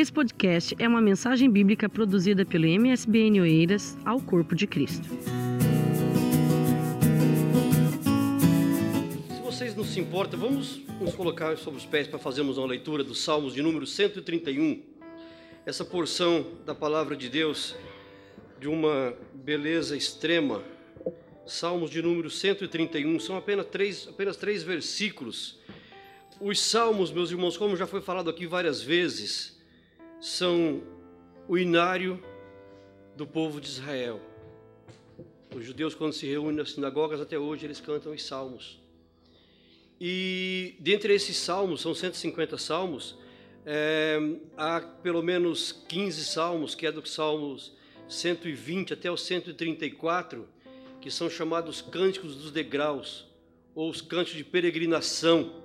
Esse podcast é uma mensagem bíblica produzida pelo MSBN Oeiras ao Corpo de Cristo. Se vocês não se importam, vamos nos colocar sobre os pés para fazermos uma leitura dos Salmos de número 131. Essa porção da palavra de Deus de uma beleza extrema. Salmos de número 131 são apenas três, apenas três versículos. Os salmos, meus irmãos, como já foi falado aqui várias vezes, são o inário do povo de Israel. Os judeus, quando se reúnem nas sinagogas, até hoje, eles cantam os salmos. E dentre esses salmos, são 150 salmos, é, há pelo menos 15 salmos, que é dos salmos 120 até o 134, que são chamados cânticos dos degraus, ou os cânticos de peregrinação.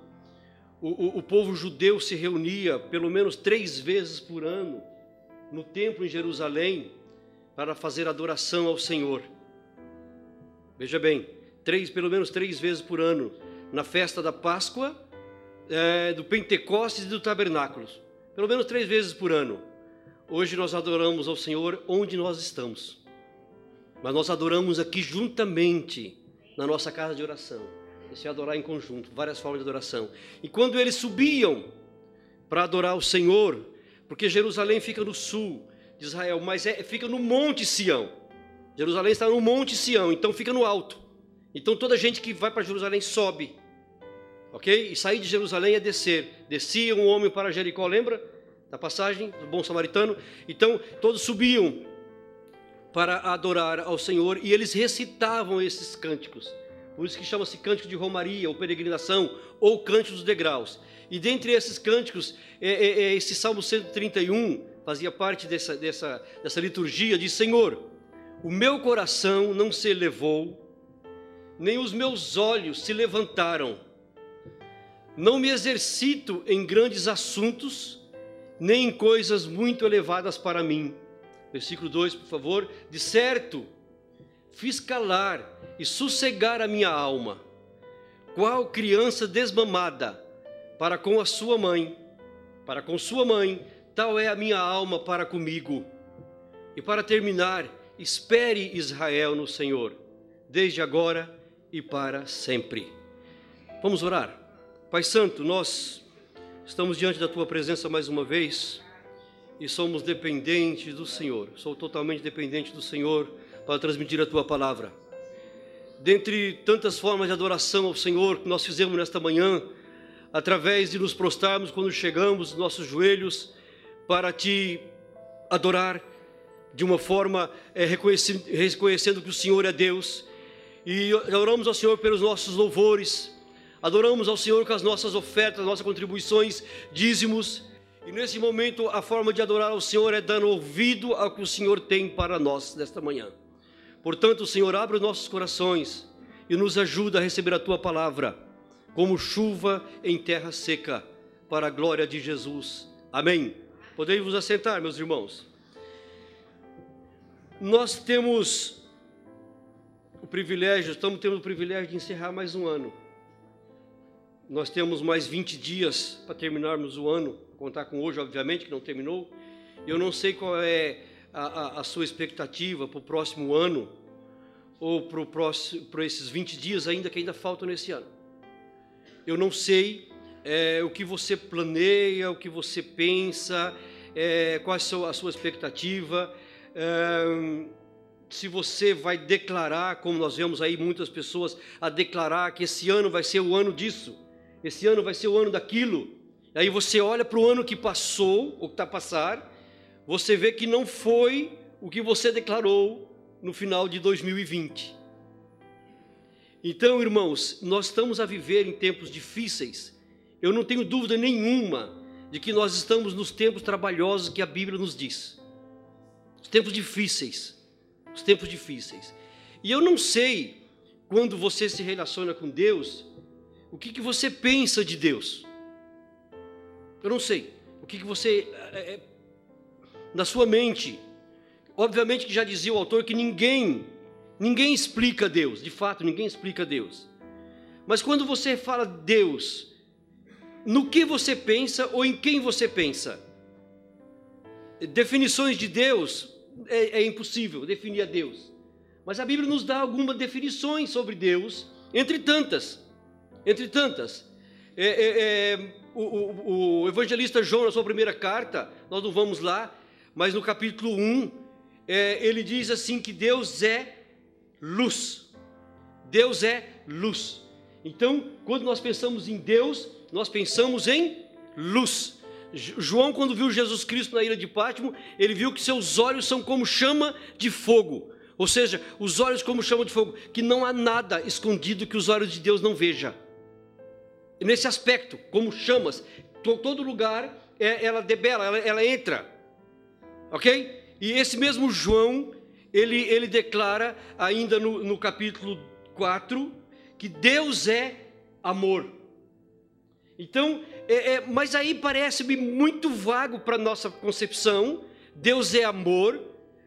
O, o, o, povo judeu se reunia pelo menos três vezes por ano no templo em Jerusalém para fazer adoração ao Senhor. Veja bem, três, pelo menos três vezes por ano, na festa da Páscoa, é, do Pentecostes e do Tabernáculos. Pelo menos três vezes por ano. Hoje nós adoramos ao Senhor onde nós estamos, mas nós adoramos aqui juntamente na nossa casa de oração. Esse é adorar em conjunto, várias formas de adoração. E quando eles subiam para adorar o Senhor, porque Jerusalém fica no sul de Israel, mas é, fica no Monte Sião. Jerusalém está no Monte Sião, então fica no alto. Então toda gente que vai para Jerusalém sobe, ok? E sair de Jerusalém é descer. Descia um homem para Jericó, lembra? da passagem do bom samaritano. Então, todos subiam para adorar ao Senhor e eles recitavam esses cânticos. Por isso que chama-se cântico de romaria, ou peregrinação, ou cântico dos degraus. E dentre esses cânticos, é, é, é, esse Salmo 131 fazia parte dessa, dessa, dessa liturgia, diz, Senhor, o meu coração não se elevou, nem os meus olhos se levantaram. Não me exercito em grandes assuntos, nem em coisas muito elevadas para mim. Versículo 2, por favor. De certo, fiz calar e sossegar a minha alma, qual criança desmamada para com a sua mãe, para com sua mãe, tal é a minha alma para comigo. E para terminar, espere Israel no Senhor, desde agora e para sempre. Vamos orar. Pai Santo, nós Estamos diante da tua presença mais uma vez e somos dependentes do Senhor. Sou totalmente dependente do Senhor para transmitir a tua palavra. Dentre tantas formas de adoração ao Senhor que nós fizemos nesta manhã, através de nos prostrarmos quando chegamos nossos joelhos para te adorar de uma forma é, reconhecendo, reconhecendo que o Senhor é Deus. E oramos ao Senhor pelos nossos louvores, Adoramos ao Senhor com as nossas ofertas, nossas contribuições, dízimos. E nesse momento a forma de adorar ao Senhor é dando ouvido ao que o Senhor tem para nós nesta manhã. Portanto, Senhor, abre os nossos corações e nos ajuda a receber a tua palavra, como chuva em terra seca, para a glória de Jesus. Amém. Podemos vos assentar, meus irmãos. Nós temos o privilégio, estamos tendo o privilégio de encerrar mais um ano. Nós temos mais 20 dias para terminarmos o ano, contar com hoje, obviamente, que não terminou. Eu não sei qual é a, a, a sua expectativa para o próximo ano, ou para, esses 20 dias ainda que ainda faltam nesse ano. Eu não sei é, o que você planeia, o que você pensa, é, qual a sua expectativa. É, se você vai declarar, como nós vemos aí muitas pessoas a declarar que esse ano vai ser o ano disso esse ano vai ser o ano daquilo. Aí você olha para o ano que passou, ou que está a passar, você vê que não foi o que você declarou no final de 2020. Então, irmãos, nós estamos a viver em tempos difíceis. Eu não tenho dúvida nenhuma de que nós estamos nos tempos trabalhosos que a Bíblia nos diz. Os tempos difíceis. Os tempos difíceis. E eu não sei quando você se relaciona com Deus, o que, que você pensa de Deus? Eu não sei. O que, que você. É, é, na sua mente. Obviamente que já dizia o autor que ninguém, ninguém explica Deus. De fato, ninguém explica Deus. Mas quando você fala Deus, no que você pensa ou em quem você pensa? definições de Deus, é, é impossível definir a Deus. Mas a Bíblia nos dá algumas definições sobre Deus, entre tantas. Entre tantas. É, é, é, o, o, o, evangelista João, na sua primeira carta, nós não vamos lá, mas no capítulo 1, é, ele diz assim que Deus é luz. Deus é luz. Então, quando nós pensamos em Deus, nós pensamos em luz. João, quando viu Jesus Cristo na ilha de Pátimo, ele viu que seus olhos são como chama de fogo. Ou seja, os olhos como chama de fogo, que não há nada escondido que os olhos de Deus não vejam. Nesse aspecto, como chamas, todo lugar é, ela debela, ela, ela entra. Ok? E esse mesmo João, ele, ele declara ainda no, no capítulo 4 que Deus é amor. Então, é, é, mas aí parece-me muito vago para nossa concepção. Deus é amor,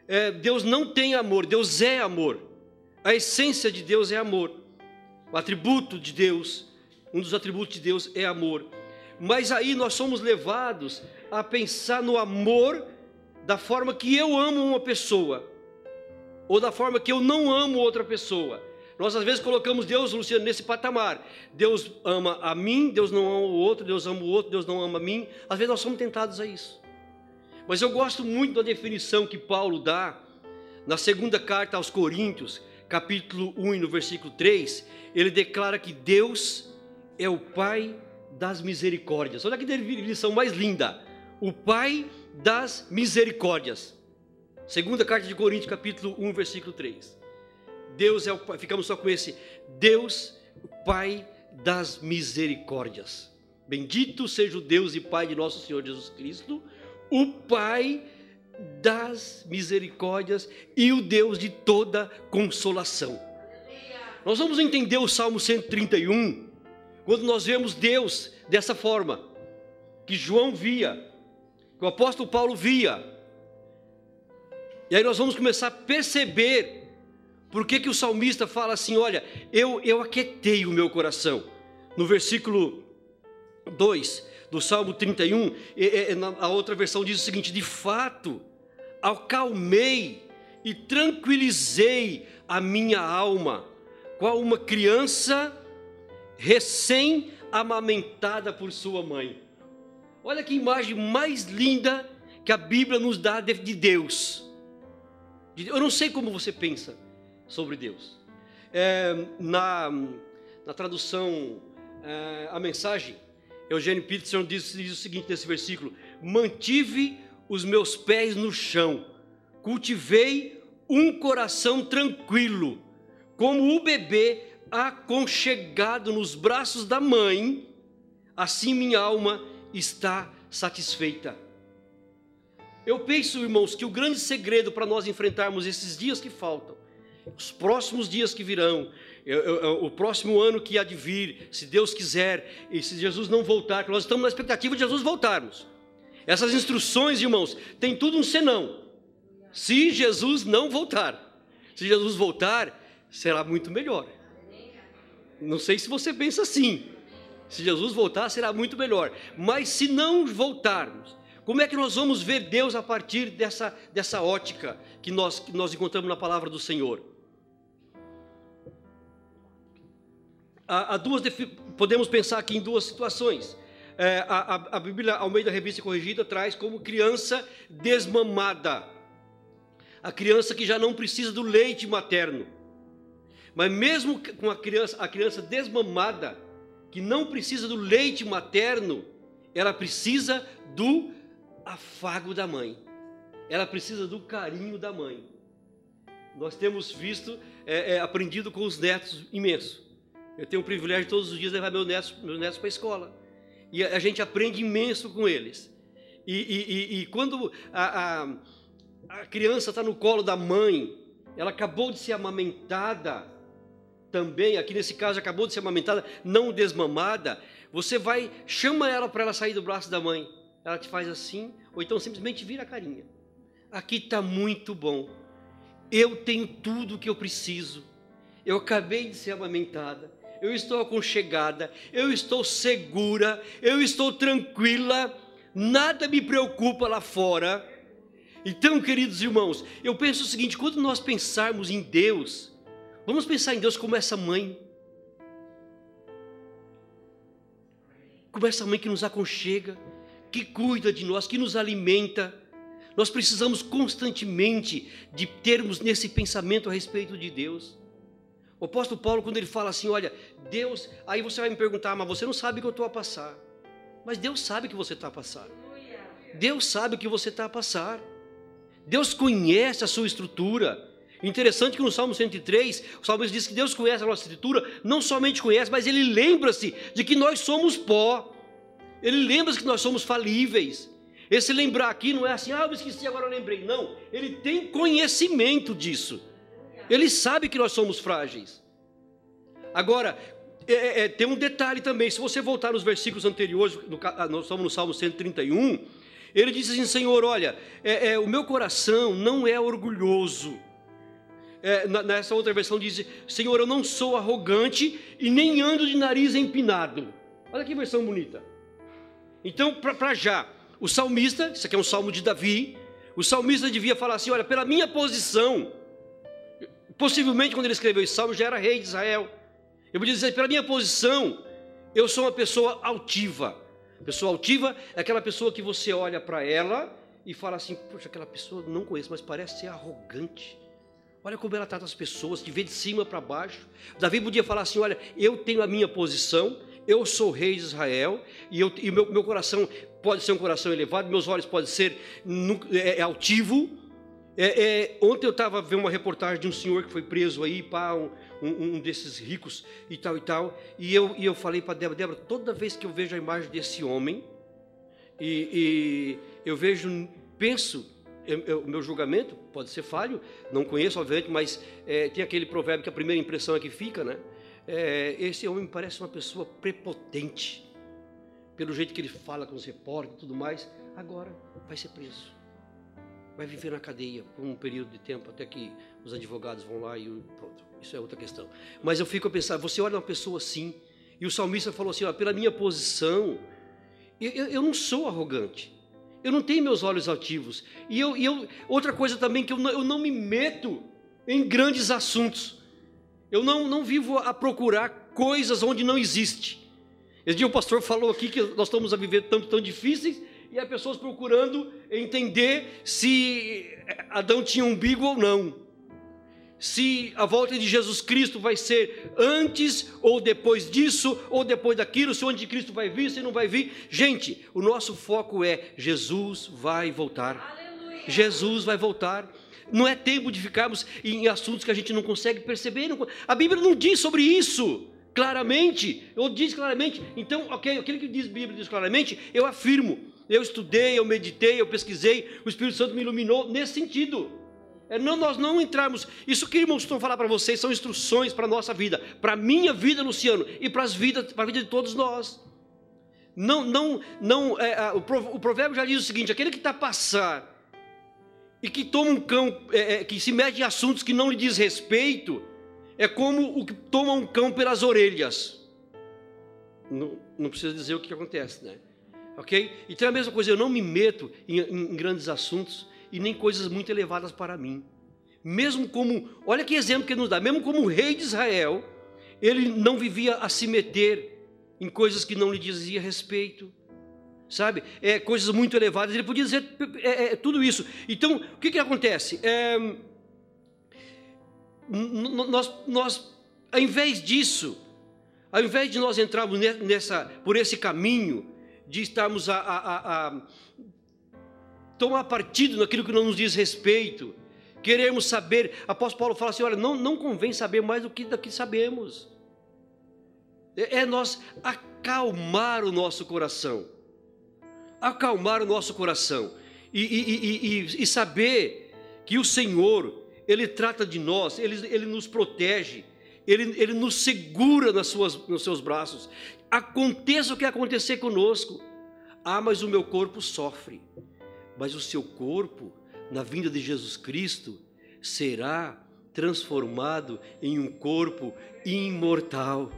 é, Deus não tem amor, Deus é amor. A essência de Deus é amor. O atributo de Deus, um dos atributos de Deus é amor. Mas aí nós somos levados a pensar no amor da forma que eu amo uma pessoa, ou da forma que eu não amo outra pessoa. Nós às vezes colocamos Deus, Luciano, nesse patamar. Deus ama a mim, Deus não ama o outro, Deus ama o outro, Deus não ama a mim. Às vezes nós somos tentados a isso. Mas eu gosto muito da definição que Paulo dá na segunda carta aos Coríntios, capítulo 1, no versículo 3. Ele declara que Deus é o Pai das misericórdias. Olha que definição mais linda. O Pai das misericórdias. Segunda carta de Coríntios, capítulo 1, versículo 3. Deus é o Pai, ficamos só com esse, Deus, Pai das misericórdias. Bendito seja o Deus e Pai de nosso Senhor Jesus Cristo, o Pai das misericórdias e o Deus de toda consolação. Nós vamos entender o Salmo 131 quando nós vemos Deus dessa forma, que João via, que o apóstolo Paulo via. E aí nós vamos começar a perceber por que, que o salmista fala assim: olha, eu, eu aquietei o meu coração? No versículo 2 do Salmo 31, a outra versão diz o seguinte: de fato, acalmei e tranquilizei a minha alma, qual uma criança recém-amamentada por sua mãe. Olha que imagem mais linda que a Bíblia nos dá de Deus. Eu não sei como você pensa sobre Deus. É, na, na tradução, é, a mensagem, Eugênio Peterson diz, diz o seguinte nesse versículo: Mantive os meus pés no chão, cultivei um coração tranquilo, como o bebê aconchegado nos braços da mãe, assim minha alma está satisfeita. Eu penso, irmãos, que o grande segredo para nós enfrentarmos esses dias que faltam os próximos dias que virão, o próximo ano que há de vir, se Deus quiser, e se Jesus não voltar, que nós estamos na expectativa de Jesus voltarmos. Essas instruções, irmãos, tem tudo um senão. Se Jesus não voltar, se Jesus voltar, será muito melhor. Não sei se você pensa assim. Se Jesus voltar, será muito melhor. Mas se não voltarmos, como é que nós vamos ver Deus a partir dessa, dessa ótica que nós, que nós encontramos na palavra do Senhor? há, duas, podemos pensar aqui em duas situações. É, a, a, Bíblia Almeida Revista Corrigida traz como criança desmamada, a criança que já não precisa do leite materno. Mas mesmo com a criança, a criança desmamada, que não precisa do leite materno, ela precisa do afago da mãe. Ela precisa do carinho da mãe. Nós temos visto, é, é, aprendido com os netos imenso. Eu tenho o privilégio de todos os dias levar meus netos, meus netos para a escola. E a, gente aprende imenso com eles. E, e, e, e quando a, a, a criança está no colo da mãe, ela acabou de ser amamentada também, aqui nesse caso acabou de ser amamentada, não desmamada, você vai, chama ela para ela sair do braço da mãe. Ela te faz assim, ou então simplesmente vira a carinha. Aqui está muito bom. Eu tenho tudo o que eu preciso. Eu acabei de ser amamentada eu estou aconchegada, eu estou segura, eu estou tranquila, nada me preocupa lá fora. Então, queridos irmãos, eu penso o seguinte: quando nós pensarmos em Deus, vamos pensar em Deus como essa mãe. Como essa mãe que nos aconchega, que cuida de nós, que nos alimenta. Nós precisamos constantemente de termos nesse pensamento a respeito de Deus. O apóstolo Paulo, quando ele fala assim, olha, Deus, aí você vai me perguntar, mas você não sabe o que eu estou a passar. Mas Deus sabe o que você está a passar. Deus sabe o que você está a passar. Deus conhece a sua estrutura. Interessante que no Salmo 103, o salmista diz que Deus conhece a nossa estrutura, não somente conhece, mas ele lembra-se de que nós somos pó. Ele lembra-se que nós somos falíveis. Esse lembrar aqui não é assim, ah, eu esqueci, agora eu lembrei. Não, ele tem conhecimento disso. Ele sabe que nós somos frágeis. Agora, é, é, é tem um detalhe também, se você voltar nos versículos anteriores, no, ah, nós estamos no Salmo 131, ele diz assim: Senhor, olha, é, é, o meu coração não é orgulhoso. É, nessa outra versão diz: Senhor, eu não sou arrogante e nem ando de nariz empinado. Olha que versão bonita. Então, para já, o salmista, isso aqui é um salmo de Davi, o salmista devia falar assim: olha, pela minha posição, possivelmente quando ele escreveu esse salmo já era rei de Israel. Eu podia dizer, pela minha posição, eu sou uma pessoa altiva. Pessoa altiva é aquela pessoa que você olha para ela e fala assim: Poxa, aquela pessoa não conheço, mas parece ser arrogante. Olha como ela trata as pessoas, de ver de cima para baixo. Davi podia falar assim: Olha, eu tenho a minha posição, eu sou rei de Israel, e, e meu, meu coração pode ser um coração elevado, meus olhos podem ser é, é altivo. É, é, ontem eu estava vendo uma reportagem de um senhor que foi preso aí, pá, um, um, um desses ricos e tal e tal. E eu, e eu falei para Débora, Débora, toda vez que eu vejo a imagem desse homem, e, e eu vejo, penso, o meu julgamento pode ser falho, não conheço, obviamente, mas é, tem aquele provérbio que a primeira impressão é que fica, né? É, esse homem me parece uma pessoa prepotente, pelo jeito que ele fala com os repórteres e tudo mais. Agora vai ser preso, vai viver na cadeia por um período de tempo até que os advogados vão lá e pronto. Isso é outra questão. Mas eu fico a pensar, você olha uma pessoa assim, e o salmista falou assim: ó, pela minha posição, eu, eu, eu, não sou arrogante, eu não tenho meus olhos altivos. E eu, eu outra coisa também, que eu não, eu não me meto em grandes assuntos. Eu não, não vivo a procurar coisas onde não existe. Esse dia o pastor falou aqui que nós estamos a viver tanto tão difíceis e há pessoas procurando entender se Adão tinha umbigo ou não se a volta de Jesus Cristo vai ser antes ou depois disso, ou depois daquilo, se o anticristo vai vir, se não vai vir. Gente, o nosso foco é Jesus vai voltar. Aleluia. Jesus vai voltar. Não é tempo de ficarmos em assuntos que a gente não consegue perceber. A Bíblia não diz sobre isso claramente, ou diz claramente. Então, ok, aquilo que diz a Bíblia diz claramente, eu afirmo. Eu estudei, eu meditei, eu pesquisei, o Espírito Santo me iluminou nesse sentido. É não, nós não entrarmos. Isso que irmãos estão falar para vocês são instruções para a nossa vida, para a minha vida, Luciano, e para, as vidas, para a vida de todos nós. Não, não, não. É, o provérbio já diz o seguinte: aquele que está a passar e que toma um cão, é, é, que se mete em assuntos que não lhe diz respeito, é como o que toma um cão pelas orelhas. Não, não precisa dizer o que acontece, né? Ok? Então é a mesma coisa, eu não me meto em, em grandes assuntos e nem coisas muito elevadas para mim. Mesmo como, olha que exemplo que ele nos dá, mesmo como rei de Israel, ele não vivia a se meter em coisas que não lhe dizia respeito, sabe? É, coisas muito elevadas, ele podia dizer é, é, tudo isso. Então, o que, que acontece? É, nós, nós, ao invés disso, ao invés de nós entrarmos nessa, por esse caminho, de estarmos a, a, a, tomar partido naquilo que não nos diz respeito, queremos saber. Apóstolo Paulo fala assim: olha, não, não convém saber mais do que daqui sabemos. É, é nós acalmar o nosso coração, acalmar o nosso coração e, e, e, e saber que o Senhor, Ele trata de nós, Ele, Ele nos protege, Ele, Ele nos segura nas suas, nos seus braços. Aconteça o que acontecer conosco, ah, mas o meu corpo sofre mas o seu corpo, na vinda de Jesus Cristo, será transformado em um corpo imortal.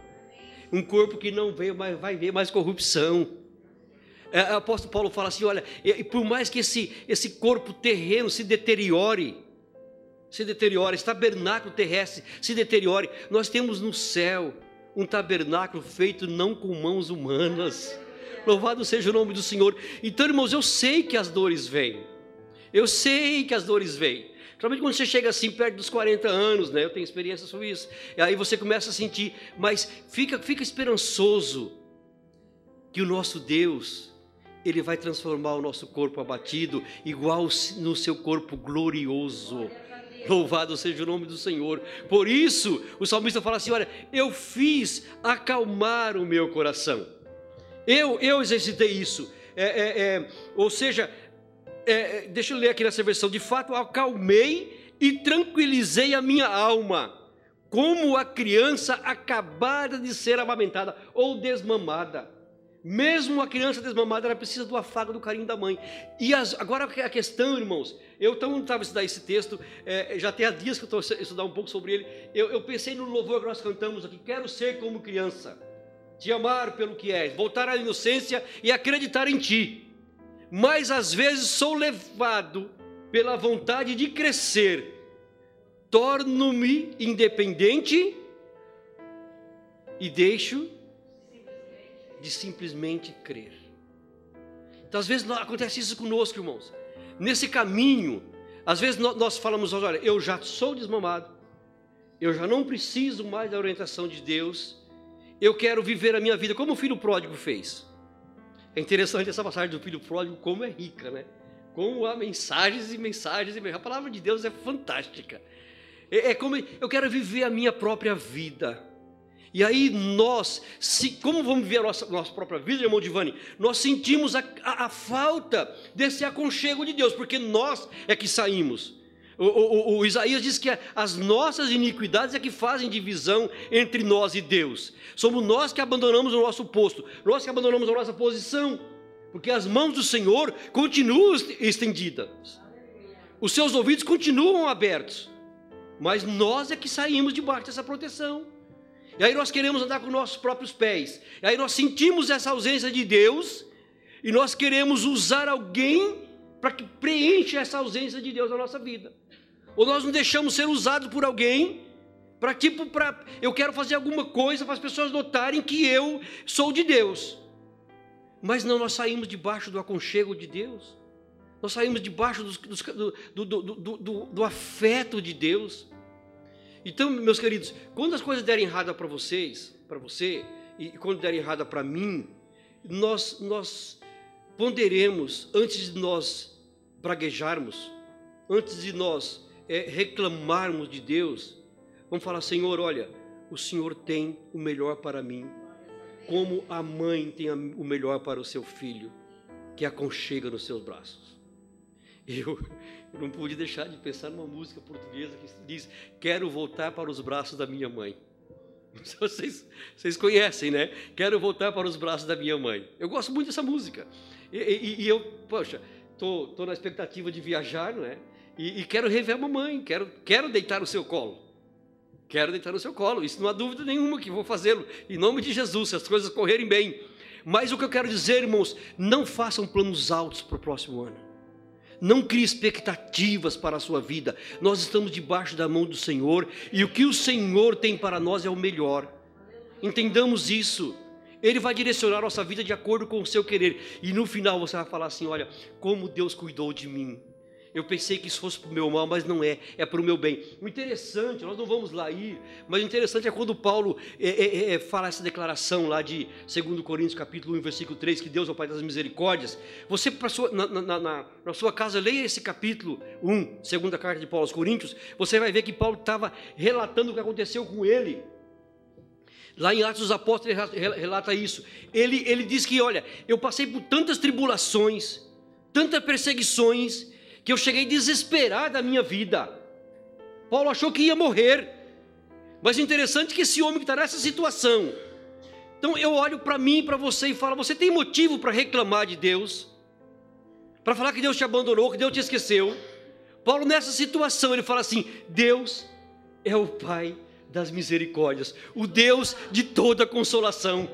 Um corpo que não vai ver mais corrupção. É, o apóstolo Paulo fala assim: olha, e, por mais que esse, esse corpo terreno se deteriore, se deteriore, esse tabernáculo terrestre se deteriore, nós temos no céu um tabernáculo feito não com mãos humanas. Louvado seja o nome do Senhor. Então, irmãos, eu sei que as dores vêm. Eu sei que as dores vêm. Principalmente quando você chega assim perto dos 40 anos, né? Eu tenho experiência sobre isso. E aí você começa a sentir, mas fica, fica esperançoso que o nosso Deus, ele vai transformar o nosso corpo abatido igual no seu corpo glorioso. Louvado seja o nome do Senhor. Por isso, o salmista fala assim: Olha, eu fiz acalmar o meu coração. Eu, eu exercitei isso. É, é, é, ou seja, é, é, deixa eu ler aqui nessa versão. De fato, acalmei e tranquilizei a minha alma, como a criança acabada de ser amamentada ou desmamada. Mesmo a criança desmamada, ela precisa do afago, do carinho da mãe. E as, agora a questão, irmãos, eu estava estudando esse texto, é, já tem há dias que eu estou estudando um pouco sobre ele. Eu, eu pensei no louvor que nós cantamos aqui: Quero ser como criança, te amar pelo que és, voltar à inocência e acreditar em ti. Mas às vezes sou levado pela vontade de crescer, torno-me independente e deixo de simplesmente crer. Então, às vezes acontece isso conosco, irmãos. Nesse caminho, às vezes nós falamos, olha, eu já sou desmamado, eu já não preciso mais da orientação de Deus, eu quero viver a minha vida como o filho pródigo fez. É interessante essa passagem do filho pródigo, como é rica, né? Como há mensagens e mensagens e A palavra de Deus é fantástica. É, é como eu quero viver a minha própria vida. E aí nós, se, como vamos viver a nossa, nossa própria vida, irmão Divani? Nós sentimos a, a, a, falta desse aconchego de Deus, porque nós é que saímos. O, o, o, Isaías diz que as nossas iniquidades é que fazem divisão entre nós e Deus. Somos nós que abandonamos o nosso posto, nós que abandonamos a nossa posição, porque as mãos do Senhor continuam estendidas, os seus ouvidos continuam abertos, mas nós é que saímos debaixo dessa proteção. E aí nós queremos andar com nossos próprios pés. E aí nós sentimos essa ausência de Deus e nós queremos usar alguém para que preencha essa ausência de Deus na nossa vida. Ou nós não deixamos ser usados por alguém para tipo para eu quero fazer alguma coisa para as pessoas notarem que eu sou de Deus. Mas não nós saímos debaixo do aconchego de Deus. Nós saímos debaixo do, do, do, do afeto de Deus. Então, meus queridos, quando as coisas derem errada para vocês, para você, e quando derem errada para mim, nós, nós ponderemos, antes de nós praguejarmos, antes de nós é, reclamarmos de Deus, vamos falar, Senhor, olha, o Senhor tem o melhor para mim, como a mãe tem o melhor para o seu filho, que aconchega nos seus braços. Eu, eu não pude deixar de pensar numa música portuguesa que diz: Quero voltar para os braços da minha mãe. Vocês, vocês conhecem, né? Quero voltar para os braços da minha mãe. Eu gosto muito dessa música. E, e, e eu, poxa, tô, tô na expectativa de viajar, não é? E, e, quero rever a mamãe, quero, quero deitar no seu colo. Quero deitar no seu colo. Isso não há dúvida nenhuma que vou fazê-lo. Em nome de Jesus, se as coisas correrem bem. Mas o que eu quero dizer, irmãos, não façam planos altos para o próximo ano. Não crie expectativas para a sua vida. Nós estamos debaixo da mão do Senhor e o que o Senhor tem para nós é o melhor. Entendamos isso. Ele vai direcionar a nossa vida de acordo com o seu querer. E no final você vai falar assim: olha, como Deus cuidou de mim. Eu pensei que isso fosse para o meu mal, mas não é, é para o meu bem. O interessante, nós não vamos lá ir, mas o interessante é quando Paulo é, é, é, é fala essa declaração lá de 2 Coríntios capítulo 1, versículo 3, que Deus é o Pai das misericórdias. Você, sua, na, na, na, na, sua casa, leia esse capítulo 1, segunda carta de Paulo aos Coríntios, você vai ver que Paulo estava relatando o que aconteceu com ele. Lá em Atos dos Apóstolos ele relata isso. Ele, ele diz que, olha, eu passei por tantas tribulações, tantas perseguições, que eu cheguei desesperado da minha vida. Paulo achou que ia morrer. Mas interessante que esse homem que está nessa situação. Então eu olho para mim para você e falo: você tem motivo para reclamar de Deus? Para falar que Deus te abandonou, que Deus te esqueceu? Paulo, nessa situação, ele fala assim: Deus é o Pai das misericórdias, o Deus de toda consolação.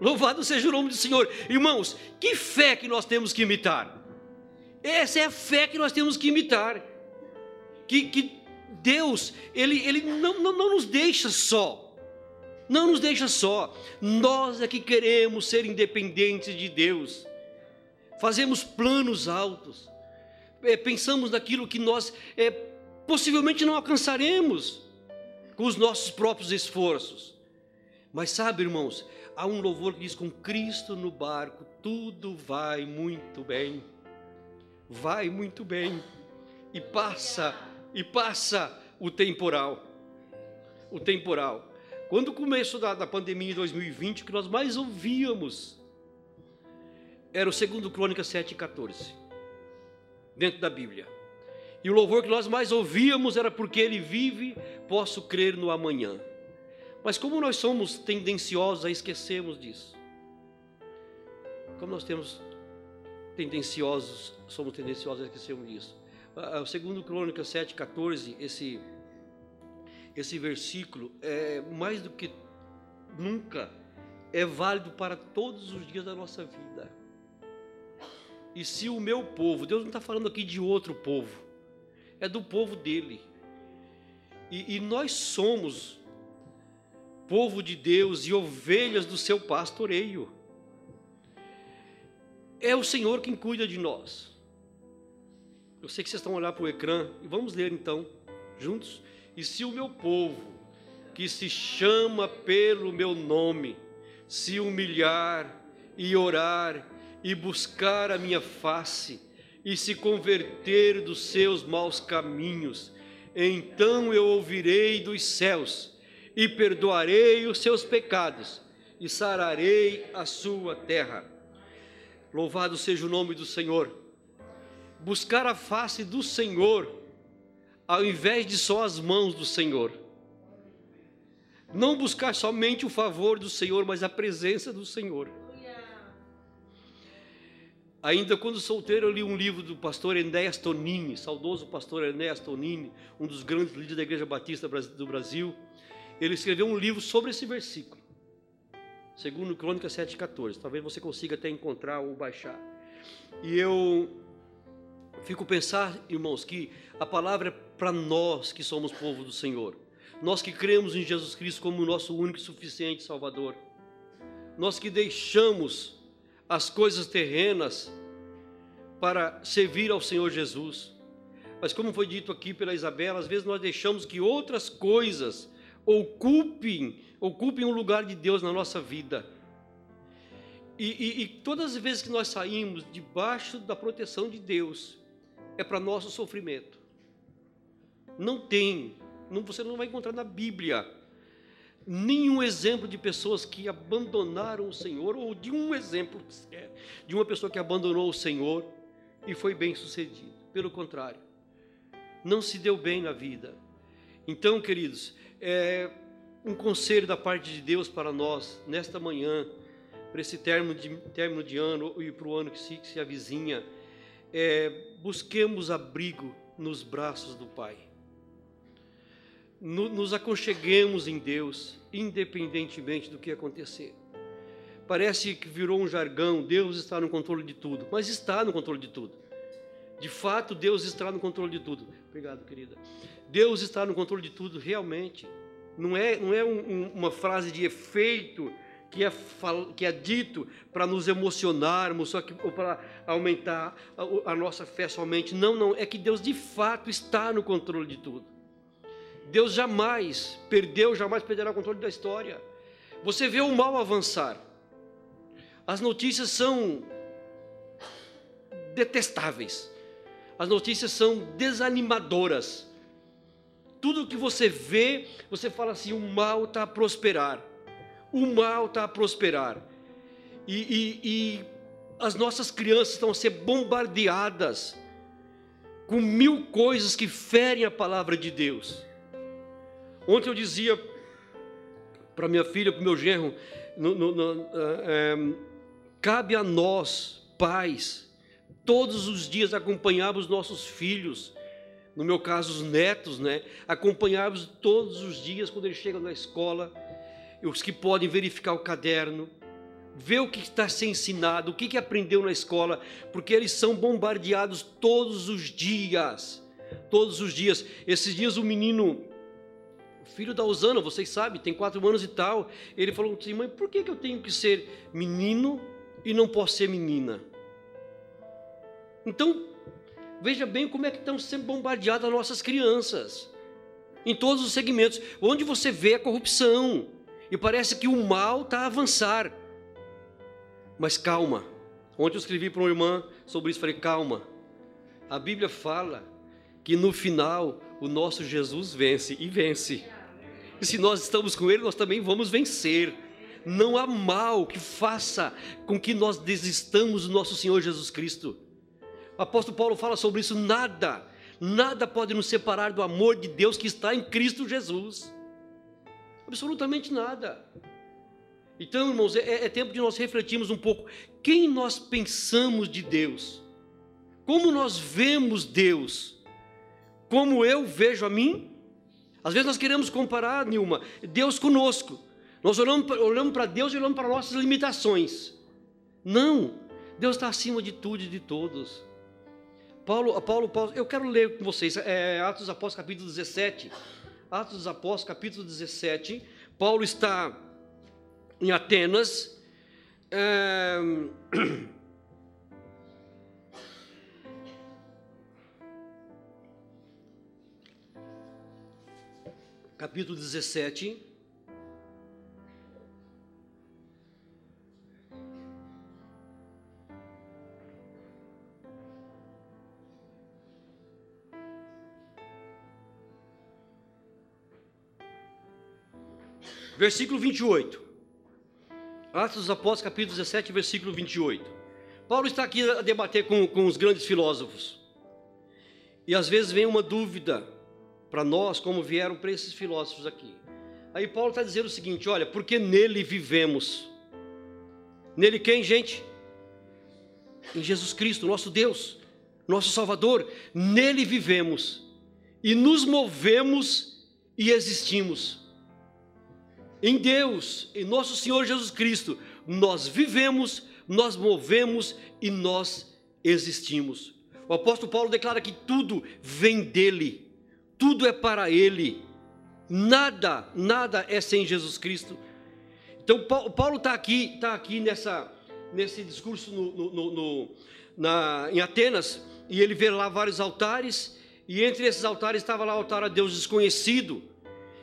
Louvado seja o nome do Senhor. Irmãos, que fé que nós temos que imitar. Essa é a fé que nós temos que imitar. Que, que Deus, Ele, ele não, não, não nos deixa só. Não nos deixa só. Nós é que queremos ser independentes de Deus. Fazemos planos altos. É, pensamos naquilo que nós é, possivelmente não alcançaremos com os nossos próprios esforços. Mas sabe, irmãos, há um louvor que diz: com Cristo no barco, tudo vai muito bem. Vai muito bem. E passa, e passa o temporal. O temporal. Quando o começo da, da pandemia em 2020, o que nós mais ouvíamos era o segundo Crônica 7,14, dentro da Bíblia. E o louvor que nós mais ouvíamos era porque ele vive, posso crer no amanhã. Mas como nós somos tendenciosos a esquecermos disso? Como nós temos tendenciosos, somos tendenciosos a esquecermos disso? O segundo Crônica 7,14, esse, esse versículo é mais do que nunca é válido para todos os dias da nossa vida. E se o meu povo, Deus não está falando aqui de outro povo, é do povo dele. E, e nós somos povo de Deus e ovelhas do seu pastoreio. É o Senhor quem cuida de nós. Eu sei que vocês estão olhando para o ecrã e vamos ler então, juntos. E se o meu povo, que se chama pelo meu nome, se humilhar e orar e buscar a minha face e se converter dos seus maus caminhos, então eu ouvirei dos céus e perdoarei os seus pecados e sararei a sua terra. Louvado seja o nome do Senhor. Buscar a face do Senhor, ao invés de só as mãos do Senhor. Não buscar somente o favor do Senhor, mas a presença do Senhor. Ainda quando solteiro, eu li um livro do pastor Enéas Tonini, saudoso pastor Enéas Tonini, um dos grandes líderes da Igreja Batista do Brasil ele escreveu um livro sobre esse versículo. Segundo Crônica 7,14. Talvez você consiga até encontrar ou baixar. E eu fico pensar, irmãos, que a palavra é para nós que somos povo do Senhor. Nós que cremos em Jesus Cristo como nosso único e suficiente Salvador. Nós que deixamos as coisas terrenas para servir ao Senhor Jesus. Mas como foi dito aqui pela Isabela, às vezes nós deixamos que outras coisas ocupem, ocupem um lugar de Deus na nossa vida. E, e, e todas as vezes que nós saímos debaixo da proteção de Deus, é para nosso sofrimento. Não tem, não, você não vai encontrar na Bíblia nenhum exemplo de pessoas que abandonaram o Senhor, ou de um exemplo de uma pessoa que abandonou o Senhor e foi bem sucedido. Pelo contrário, não se deu bem na vida. Então, queridos, é, um conselho da parte de Deus para nós nesta manhã, para esse término de, término de ano e para o ano que se, que se avizinha. É, busquemos abrigo nos braços do Pai. No, nos aconcheguemos em Deus, independentemente do que acontecer. Parece que virou um jargão, Deus está no controle de tudo, mas está no controle de tudo. De fato, Deus está no controle de tudo. Obrigado, querida. Deus está no controle de tudo, realmente. Não é, não é um, um, uma frase de efeito que é, que é dito para nos emocionarmos só que, ou para aumentar a, a nossa fé somente. Não, não. É que Deus de fato está no controle de tudo. Deus jamais perdeu, jamais perderá o controle da história. Você vê o mal avançar. As notícias são detestáveis. As notícias são desanimadoras. Tudo que você vê, você fala assim: o mal está a prosperar. O mal está a prosperar. E, e, e as nossas crianças estão a ser bombardeadas com mil coisas que ferem a palavra de Deus. Ontem eu dizia para minha filha, para o meu genro, no, no, no, é, cabe a nós, pais, todos os dias acompanhava os nossos filhos, no meu caso os netos, né? Acompanhávamos todos os dias quando eles chegam na escola, os que podem verificar o caderno, vê o que está sendo ensinado, o que, que aprendeu na escola, porque eles são bombardeados todos os dias. Todos os dias. Esses dias o menino, filho da Osana, vocês sabem, tem quatro anos e tal, ele falou assim: mãe, por que, que eu tenho que ser menino e não posso ser menina? Então, veja bem como é que estão sendo bombardeadas as nossas crianças. Em todos os segmentos, onde você vê a corrupção, e parece que o mal está a avançar. Mas calma. Ontem eu escrevi para uma irmã sobre isso, falei: calma. A Bíblia fala que no final o nosso Jesus vence e vence. E se nós estamos com Ele, nós também vamos vencer. Não há mal que faça com que nós desistamos do nosso Senhor Jesus Cristo. O apóstolo Paulo fala sobre isso: nada, nada pode nos separar do amor de Deus que está em Cristo Jesus. Absolutamente nada. Então, irmãos, é, é, tempo de nós refletirmos um pouco quem nós pensamos de Deus, como nós vemos Deus, como eu vejo a mim. Às vezes nós queremos comparar, Nilma, Deus conosco. Nós olhamos, olhamos para Deus e olhamos para nossas limitações. Não, Deus está acima de tudo e de todos. Paulo, Paulo, Paulo, eu quero ler com vocês, é, Atos dos Apóstolos, capítulo 17. Atos dos Apóstolos, capítulo 17. Paulo está em Atenas. É... Capítulo 17. Versículo 28. Atos dos Apóstolos, capítulo 17, versículo 28. Paulo está aqui a debater com, com os grandes filósofos. E às vezes vem uma dúvida para nós, como vieram para esses filósofos aqui. Aí Paulo está dizendo o seguinte: olha, porque nele vivemos. Nele quem, gente? Em Jesus Cristo, nosso Deus, nosso Salvador. Nele vivemos e nos movemos e existimos. Em Deus, em nosso Senhor Jesus Cristo, nós vivemos, nós movemos e nós existimos. O apóstolo Paulo declara que tudo vem dele, tudo é para ele, nada, nada é sem Jesus Cristo. Então Paulo está aqui, está aqui nessa, nesse discurso no, no, no, na, em Atenas, e ele vê lá vários altares, e entre esses altares estava lá o altar a Deus desconhecido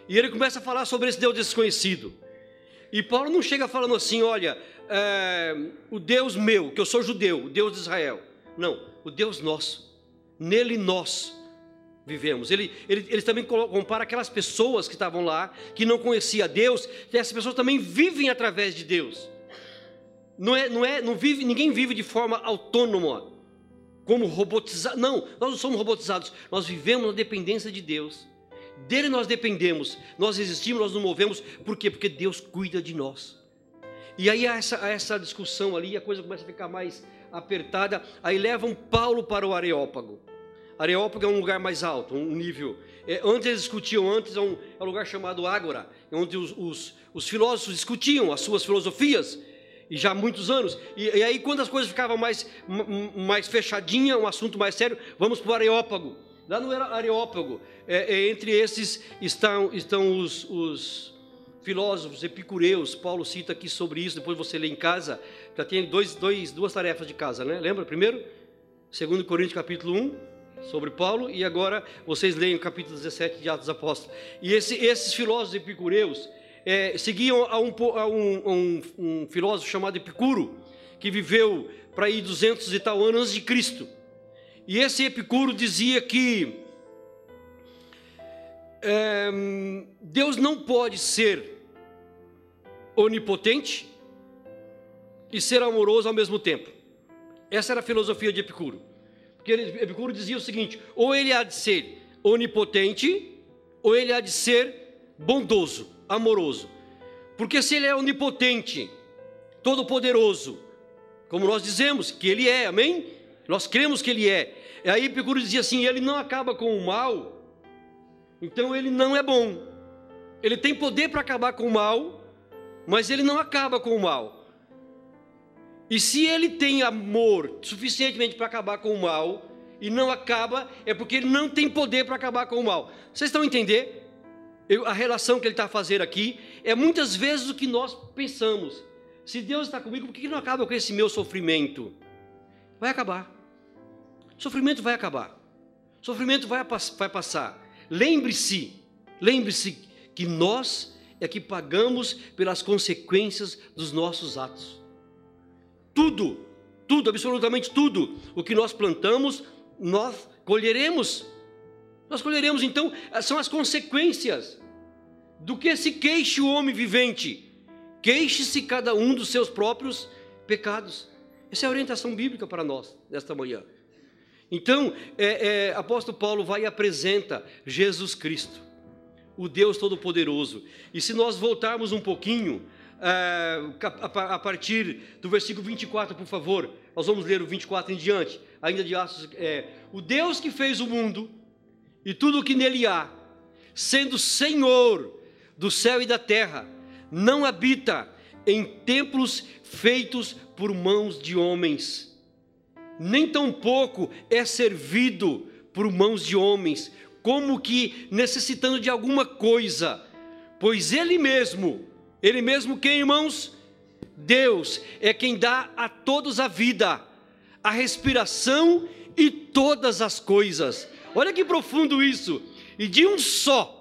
e ele começa a falar sobre esse Deus desconhecido. E Paulo não chega falando assim: olha, é, o Deus meu, que eu sou judeu, o Deus de Israel. Não, o Deus nosso. Nele nós vivemos. Ele, ele, ele também compara aquelas pessoas que estavam lá, que não conhecia Deus, e essas pessoas também vivem através de Deus. Não é, não é, não vive, ninguém vive de forma autônoma, como robotizado. Não, nós não somos robotizados, nós vivemos na dependência de Deus. Dele nós dependemos, nós existimos, nós nos movemos, por quê? Porque Deus cuida de nós. E aí essa, essa discussão ali, a coisa começa a ficar mais apertada, aí levam Paulo para o Areópago. Areópago é um lugar mais alto, um nível. É, antes eles discutiam, antes é um, é um lugar chamado Ágora, onde os, os, os, filósofos discutiam as suas filosofias, e já há muitos anos. E, e aí, quando as coisas ficavam mais, mais fechadinhas, um assunto mais sério, vamos para o Areópago. Lá no Areópago, é, é, entre esses estão, estão os, os, filósofos epicureus. Paulo cita aqui sobre isso, depois você lê em casa. Já tem dois, dois, duas tarefas de casa, né? Lembra? Primeiro, 2 Coríntios capítulo 1, sobre Paulo, e agora vocês leem o capítulo 17 de Atos Apóstolos. E esse, esses filósofos epicureus é, seguiam a, um, a um, um, um filósofo chamado Epicuro, que viveu para aí 200 e tal anos antes de Cristo. E esse Epicuro dizia que é, Deus não pode ser onipotente e ser amoroso ao mesmo tempo. Essa era a filosofia de Epicuro. Porque Epicuro dizia o seguinte: ou ele há de ser onipotente, ou ele há de ser bondoso, amoroso. Porque se ele é onipotente, todo-poderoso, como nós dizemos que ele é, amém? Nós cremos que ele é. E aí Epicuro dizia assim: ele não acaba com o mal, então ele não é bom. Ele tem poder para acabar com o mal, mas ele não acaba com o mal. E se ele tem amor suficientemente para acabar com o mal e não acaba, é porque ele não tem poder para acabar com o mal. Vocês estão? Eu, a relação que ele está fazer aqui é muitas vezes o que nós pensamos. Se Deus está comigo, por que não acaba com esse meu sofrimento? Vai acabar. Sofrimento vai acabar. Sofrimento vai, vai passar. Lembre-se, lembre-se que nós é que pagamos pelas consequências dos nossos atos. Tudo, tudo, absolutamente tudo, o que nós plantamos, nós colheremos. Nós colheremos, então, são as consequências do que se queixe o homem vivente. Queixe-se cada um dos seus próprios pecados. Essa é a orientação bíblica para nós nesta manhã. Então, é, é, apóstolo Paulo vai e apresenta Jesus Cristo, o Deus Todo-Poderoso. E se nós voltarmos um pouquinho, é, a, partir do versículo 24, por favor, nós vamos ler o 24 em diante, ainda de Atos, é, o Deus que fez o mundo e tudo o que nele há, sendo Senhor do céu e da terra, não habita em templos feitos por mãos de homens, nem tampouco é servido por mãos de homens, como que necessitando de alguma coisa, pois Ele mesmo, Ele mesmo quem, irmãos? Deus é quem dá a todos a vida, a respiração e todas as coisas. Olha que profundo isso. E de um só,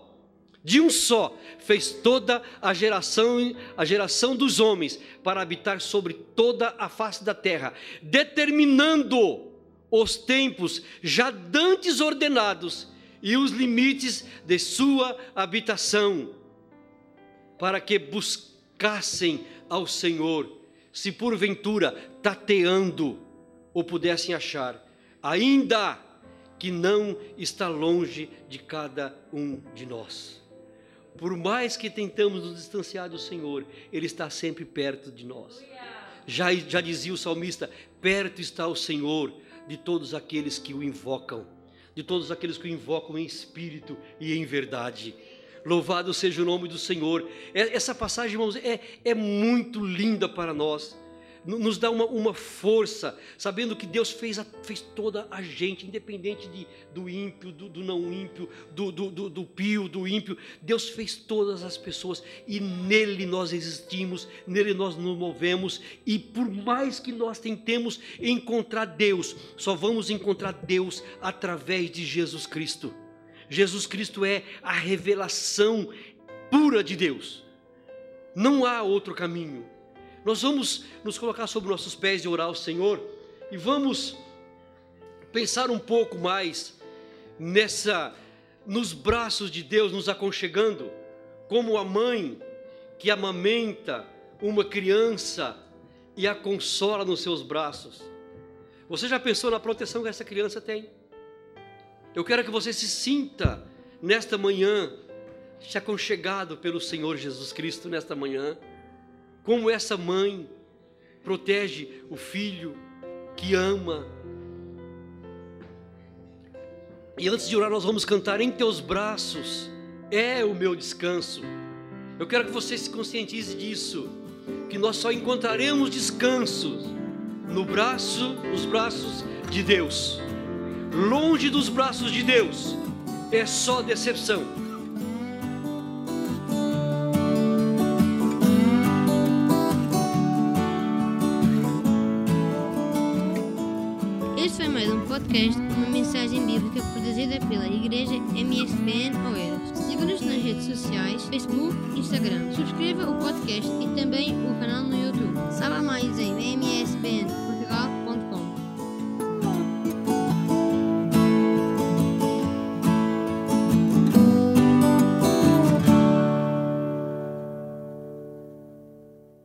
de um só, fez toda a geração, a geração dos homens para habitar sobre toda a face da terra, determinando os tempos já dantes ordenados e os limites de sua habitação, para que buscassem ao Senhor, se porventura tateando o pudessem achar, ainda que não está longe de cada um de nós. Por mais que tentamos nos distanciar do Senhor, Ele está sempre perto de nós. Já, já dizia o salmista: perto está o Senhor de todos aqueles que o invocam, de todos aqueles que o invocam em espírito e em verdade. Louvado seja o nome do Senhor. Essa passagem, irmãos, é, é muito linda para nós nos dá uma, uma força, sabendo que Deus fez, a, fez toda a gente, independente de, do ímpio, do, do não ímpio, do, do, do, do pio, do ímpio. Deus fez todas as pessoas e nele nós existimos, nele nós nos movemos. E por mais que nós tentemos encontrar Deus, só vamos encontrar Deus através de Jesus Cristo. Jesus Cristo é a revelação pura de Deus. Não há outro caminho. Nós vamos nos colocar sobre nossos pés e orar ao Senhor e vamos pensar um pouco mais nessa nos braços de Deus nos aconchegando, como a mãe que amamenta uma criança e a consola nos seus braços. Você já pensou na proteção que essa criança tem? Eu quero que você se sinta nesta manhã, se aconchegado pelo Senhor Jesus Cristo nesta manhã como essa mãe protege o filho que ama. E antes de orar, nós vamos cantar em teus braços é o meu descanso. Eu quero que você se conscientize disso, que nós só encontraremos descanso no braço, nos braços de Deus. Longe dos braços de Deus é só decepção. Podcast uma mensagem bíblica produzida pela Igreja MSBN Oeiras. Siga-nos nas redes sociais, Facebook e Instagram. Subscreva o podcast e também o canal no YouTube. Saiba mais em